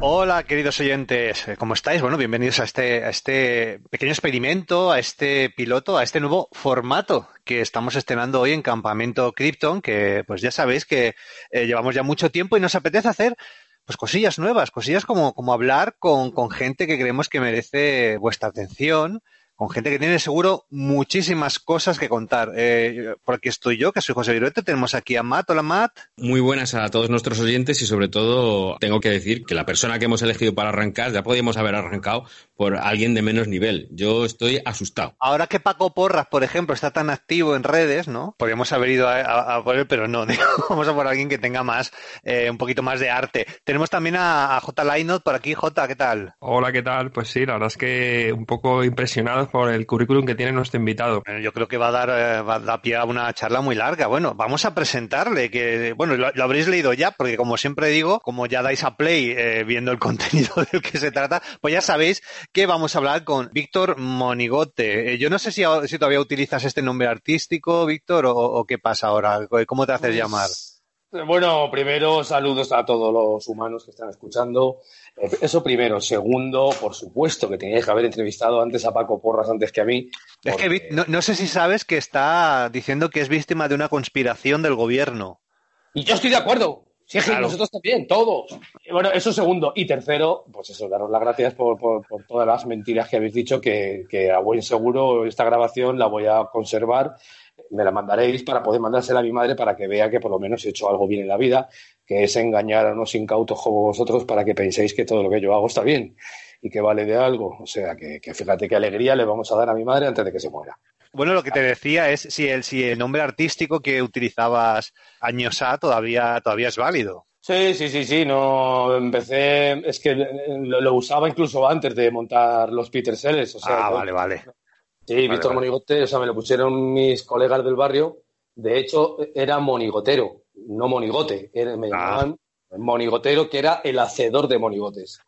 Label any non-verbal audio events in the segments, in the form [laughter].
Hola, queridos oyentes, ¿cómo estáis? Bueno, bienvenidos a este, a este pequeño experimento, a este piloto, a este nuevo formato que estamos estrenando hoy en Campamento Krypton, que pues ya sabéis que eh, llevamos ya mucho tiempo y nos apetece hacer pues cosillas nuevas, cosillas como, como hablar con, con gente que creemos que merece vuestra atención, con gente que tiene seguro muchísimas cosas que contar. Eh, por aquí estoy yo, que soy José Viruete, tenemos aquí a Matt. Hola, Matt. Muy buenas a todos nuestros oyentes y sobre todo tengo que decir que la persona que hemos elegido para arrancar ya podíamos haber arrancado por alguien de menos nivel. Yo estoy asustado. Ahora que Paco Porras, por ejemplo, está tan activo en redes, ¿no? Podríamos haber ido a, por él, pero no. [laughs] Vamos a por alguien que tenga más, eh, un poquito más de arte. Tenemos también a, a J. Lainot por aquí. J, ¿qué tal? Hola, ¿qué tal? Pues sí, la verdad es que un poco impresionado por el currículum que tiene nuestro invitado. Yo creo que va a dar, eh, va a dar pie a una charla muy larga. Bueno, vamos a presentarle, que bueno, lo, habréis leído ya, porque como siempre digo, como ya dais a play eh, viendo el [laughs] contenido del que se trata, pues ya sabéis que vamos a hablar con Víctor Monigote. Eh, yo no sé si, si, todavía utilizas este nombre artístico, Víctor, o, o qué pasa ahora, cómo te haces pues... llamar. Bueno, primero saludos a todos los humanos que están escuchando. Eso primero. Segundo, por supuesto que teníais que haber entrevistado antes a Paco Porras antes que a mí. Porque... Es que no, no, sé si sabes que está diciendo que es víctima de una conspiración del gobierno. Y yo estoy de acuerdo. Sí, es que claro. nosotros también, todos. Bueno, eso segundo. Y tercero, pues eso, daros las gracias por, por, por todas las mentiras que habéis dicho, que, que, a buen seguro esta grabación la voy a conservar. Me la mandaréis para poder mandársela a mi madre para que vea que por lo menos he hecho algo bien en la vida, que es engañar a unos incautos como vosotros para que penséis que todo lo que yo hago está bien y que vale de algo. O sea, que, que fíjate qué alegría le vamos a dar a mi madre antes de que se muera. Bueno, lo que te decía es si el, si el nombre artístico que utilizabas años A todavía, todavía es válido. Sí, sí, sí, sí, no, empecé, es que lo, lo usaba incluso antes de montar los Peter Sellers, o sea. Ah, vale, vale. Sí, vale, Víctor vale. Monigote, o sea, me lo pusieron mis colegas del barrio, de hecho, era monigotero, no monigote, era, me llamaban ah. monigotero, que era el hacedor de monigotes.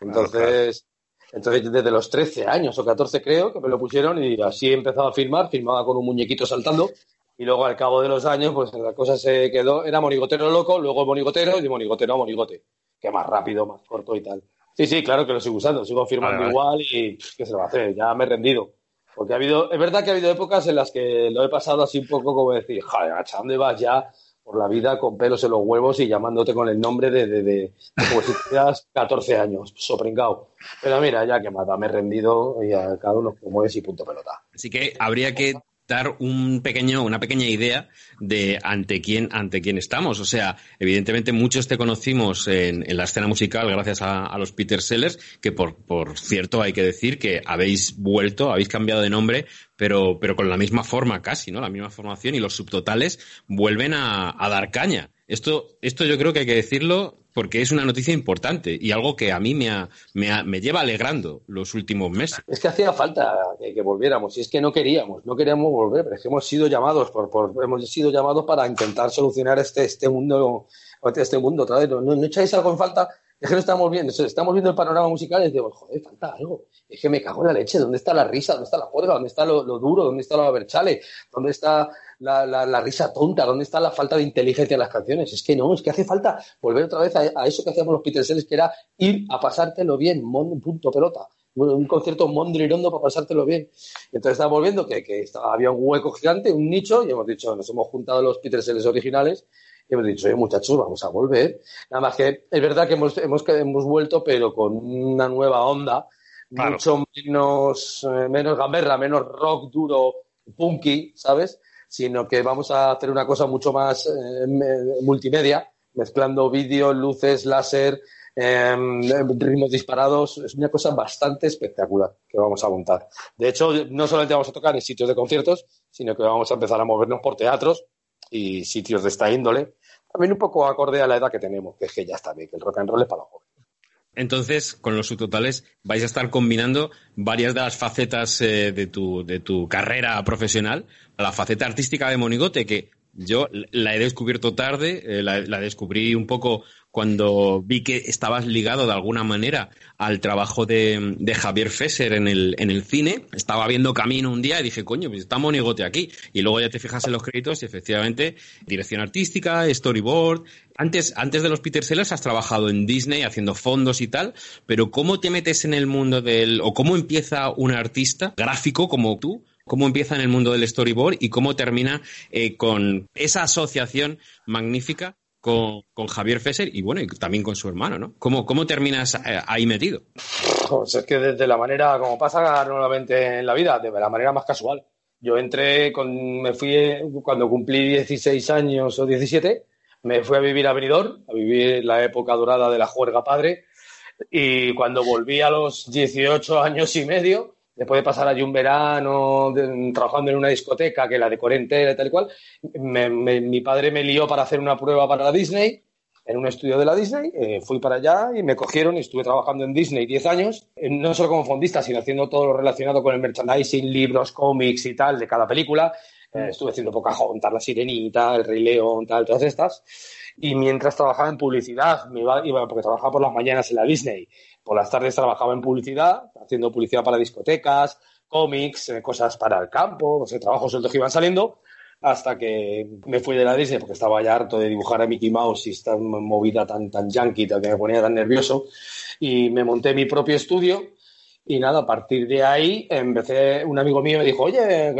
Entonces, entonces, desde los 13 años o 14 creo que me lo pusieron y así empezaba a firmar, firmaba con un muñequito saltando y luego al cabo de los años pues la cosa se quedó, era monigotero loco, luego monigotero y monigotero a monigote, que más rápido, más corto y tal. Sí, sí, claro que lo sigo usando, sigo firmando vale, igual y pff, qué se lo va a hacer, ya me he rendido. Porque ha habido, es verdad que ha habido épocas en las que lo he pasado así un poco como decir, joder, ¿a dónde vas ya? por la vida con pelos en los huevos y llamándote con el nombre de, de, de, de como si tuvieras 14 años, sopringao. Pero mira, ya que mata, me he rendido y a cada uno como es y punto pelota. Así que habría que dar un pequeño, una pequeña idea de ante quién, ante quién estamos. O sea, evidentemente muchos te conocimos en, en la escena musical gracias a, a, los Peter Sellers, que por, por cierto hay que decir que habéis vuelto, habéis cambiado de nombre, pero, pero con la misma forma casi, ¿no? La misma formación y los subtotales vuelven a, a dar caña. Esto, esto yo creo que hay que decirlo porque es una noticia importante y algo que a mí me, ha, me, ha, me, lleva alegrando los últimos meses. Es que hacía falta que, volviéramos y es que no queríamos, no queríamos volver, pero es que hemos sido llamados por, por hemos sido llamados para intentar solucionar este, este mundo, este mundo otra. ¿No, no echáis algo en falta? Es que no estamos viendo, estamos viendo el panorama musical y digo, joder, falta algo. Es que me cago en la leche. ¿Dónde está la risa? ¿Dónde está la juerga? ¿Dónde está lo, duro? ¿Dónde está lo aberchale? ¿Dónde está la, risa tonta? ¿Dónde está la falta de inteligencia en las canciones? Es que no, es que hace falta volver otra vez a, eso que hacíamos los Peter Sellers, que era ir a pasártelo bien, mon, punto pelota. Un concierto mondrirondo para pasártelo bien. Entonces estamos viendo que, que había un hueco gigante, un nicho, y hemos dicho, nos hemos juntado los Peter Sellers originales y hemos dicho, oye, muchachos, vamos a volver. Nada más que es verdad que hemos, hemos, hemos vuelto, pero con una nueva onda, claro. mucho menos, eh, menos gamberra, menos rock duro, punky, ¿sabes? Sino que vamos a hacer una cosa mucho más eh, multimedia, mezclando vídeo, luces, láser, eh, ritmos disparados. Es una cosa bastante espectacular que vamos a montar. De hecho, no solamente vamos a tocar en sitios de conciertos, sino que vamos a empezar a movernos por teatros y sitios de esta índole, también un poco acorde a la edad que tenemos, que es que ya está bien, que el rock and roll es para los jóvenes. Entonces, con los subtotales vais a estar combinando varias de las facetas eh, de, tu, de tu carrera profesional, la faceta artística de Monigote, que yo la he descubierto tarde, eh, la, la, descubrí un poco cuando vi que estabas ligado de alguna manera al trabajo de, Javier Fesser en el, en el cine. Estaba viendo Camino un día y dije, coño, pues está monigote aquí. Y luego ya te fijas en los créditos y efectivamente dirección artística, storyboard. Antes, antes de los Peter Sellers has trabajado en Disney haciendo fondos y tal, pero ¿cómo te metes en el mundo del, o cómo empieza un artista gráfico como tú cómo empieza en el mundo del storyboard y cómo termina eh, con esa asociación magnífica con, Javier Fesser y bueno, y también con su hermano, ¿no? ¿Cómo, cómo terminas eh, ahí metido? Pues es que desde la manera, como pasa normalmente en la vida, de la manera más casual. Yo entré, con, me fui cuando cumplí 16 años o 17, me fui a vivir a Benidorm, a vivir la época dorada de la juerga padre, y cuando volví a los 18 años y medio, después de pasar allí un verano trabajando en una discoteca que la de entera y tal y cual, mi padre me lió para hacer una prueba para la Disney, en un estudio de la Disney, eh, fui para allá y me cogieron y estuve trabajando en Disney 10 años, eh, no solo como fondista, sino haciendo todo lo relacionado con el merchandising, libros, cómics y tal de cada película. Eh, estuve haciendo Pocahontas, La Sirenita, El Rey León, tal, todas estas. Y mientras trabajaba en publicidad, me iba, iba, porque trabajaba por las mañanas en la Disney, por las tardes trabajaba en publicidad, haciendo publicidad para discotecas, cómics, eh, cosas para el campo, no sé, trabajos sueltos que iban saliendo, hasta que me fui de la Disney porque estaba ya harto de dibujar a Mickey Mouse y esta movida tan, tan yankee, que me ponía tan nervioso, y me monté mi propio estudio y nada, a partir de ahí empecé, un amigo mío me dijo, oye,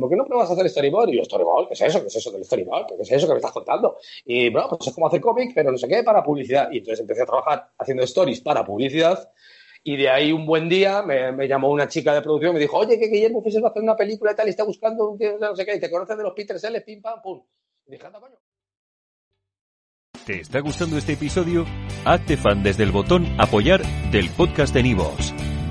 ¿por qué no pruebas a hacer storyboard? Y yo, storyboard, ¿qué es eso? ¿Qué es eso del storyboard? ¿Qué es eso que me estás contando? Y bueno, pues es como hacer cómic, pero no sé qué, para publicidad. Y entonces empecé a trabajar haciendo stories para publicidad. Y de ahí un buen día me, llamó una chica de producción y me dijo, oye, que Guillermo Fischer va a hacer una película y tal, y está buscando un no sé qué, y te conoces de los Peter Sellers, pim, pam, pum. Y anda, coño. ¿Te está gustando este episodio? Hazte fan desde el botón apoyar del podcast de Nivos.